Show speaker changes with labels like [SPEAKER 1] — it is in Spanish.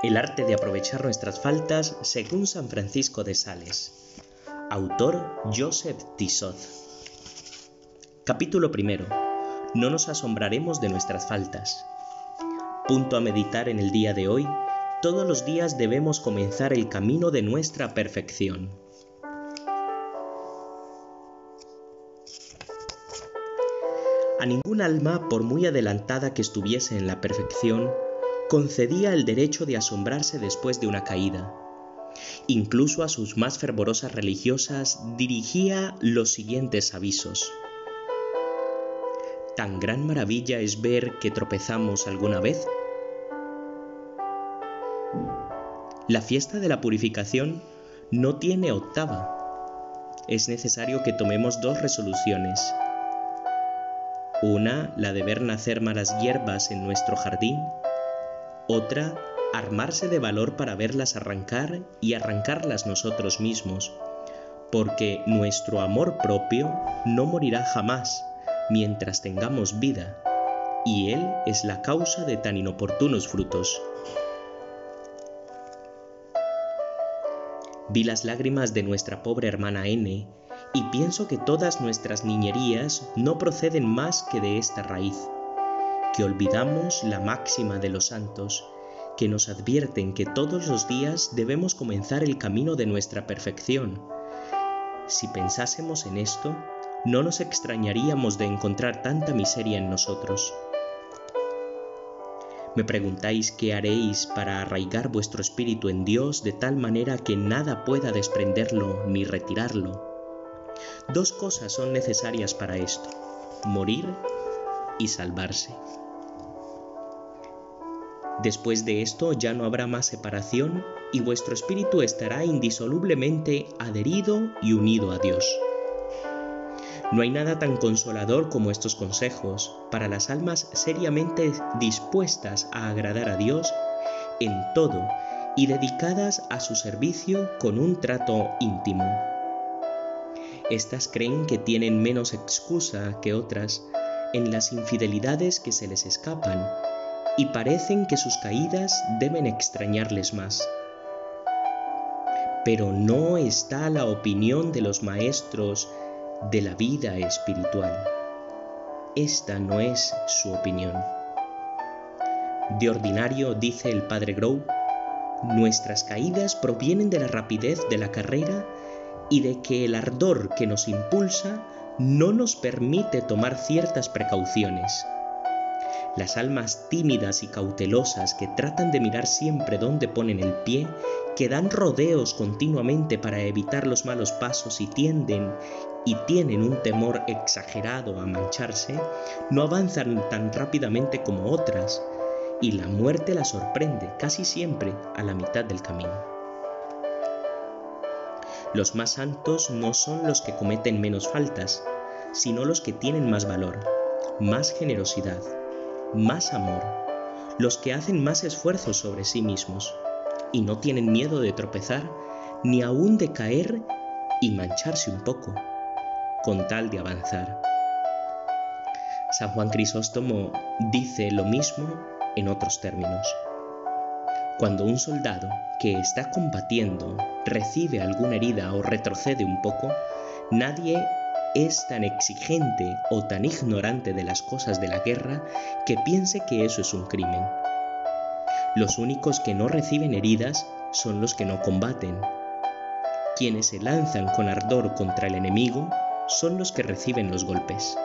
[SPEAKER 1] El arte de aprovechar nuestras faltas según San Francisco de Sales. Autor Joseph Tissot. Capítulo primero. No nos asombraremos de nuestras faltas. Punto a meditar en el día de hoy. Todos los días debemos comenzar el camino de nuestra perfección. A ningún alma, por muy adelantada que estuviese en la perfección, concedía el derecho de asombrarse después de una caída. Incluso a sus más fervorosas religiosas dirigía los siguientes avisos. ¿Tan gran maravilla es ver que tropezamos alguna vez? La fiesta de la purificación no tiene octava. Es necesario que tomemos dos resoluciones. Una, la de ver nacer malas hierbas en nuestro jardín, otra, armarse de valor para verlas arrancar y arrancarlas nosotros mismos, porque nuestro amor propio no morirá jamás mientras tengamos vida, y Él es la causa de tan inoportunos frutos. Vi las lágrimas de nuestra pobre hermana N, y pienso que todas nuestras niñerías no proceden más que de esta raíz que olvidamos la máxima de los santos, que nos advierten que todos los días debemos comenzar el camino de nuestra perfección. Si pensásemos en esto, no nos extrañaríamos de encontrar tanta miseria en nosotros. Me preguntáis qué haréis para arraigar vuestro espíritu en Dios de tal manera que nada pueda desprenderlo ni retirarlo. Dos cosas son necesarias para esto, morir y salvarse. Después de esto ya no habrá más separación y vuestro espíritu estará indisolublemente adherido y unido a Dios. No hay nada tan consolador como estos consejos para las almas seriamente dispuestas a agradar a Dios en todo y dedicadas a su servicio con un trato íntimo. Estas creen que tienen menos excusa que otras en las infidelidades que se les escapan y parecen que sus caídas deben extrañarles más. Pero no está la opinión de los maestros de la vida espiritual. Esta no es su opinión. De ordinario, dice el padre Grove, nuestras caídas provienen de la rapidez de la carrera y de que el ardor que nos impulsa no nos permite tomar ciertas precauciones. Las almas tímidas y cautelosas que tratan de mirar siempre dónde ponen el pie, que dan rodeos continuamente para evitar los malos pasos y tienden y tienen un temor exagerado a mancharse, no avanzan tan rápidamente como otras, y la muerte las sorprende casi siempre a la mitad del camino. Los más santos no son los que cometen menos faltas, sino los que tienen más valor, más generosidad, más amor, los que hacen más esfuerzo sobre sí mismos y no tienen miedo de tropezar ni aún de caer y mancharse un poco, con tal de avanzar. San Juan Crisóstomo dice lo mismo en otros términos. Cuando un soldado que está combatiendo recibe alguna herida o retrocede un poco, nadie es tan exigente o tan ignorante de las cosas de la guerra que piense que eso es un crimen. Los únicos que no reciben heridas son los que no combaten. Quienes se lanzan con ardor contra el enemigo son los que reciben los golpes.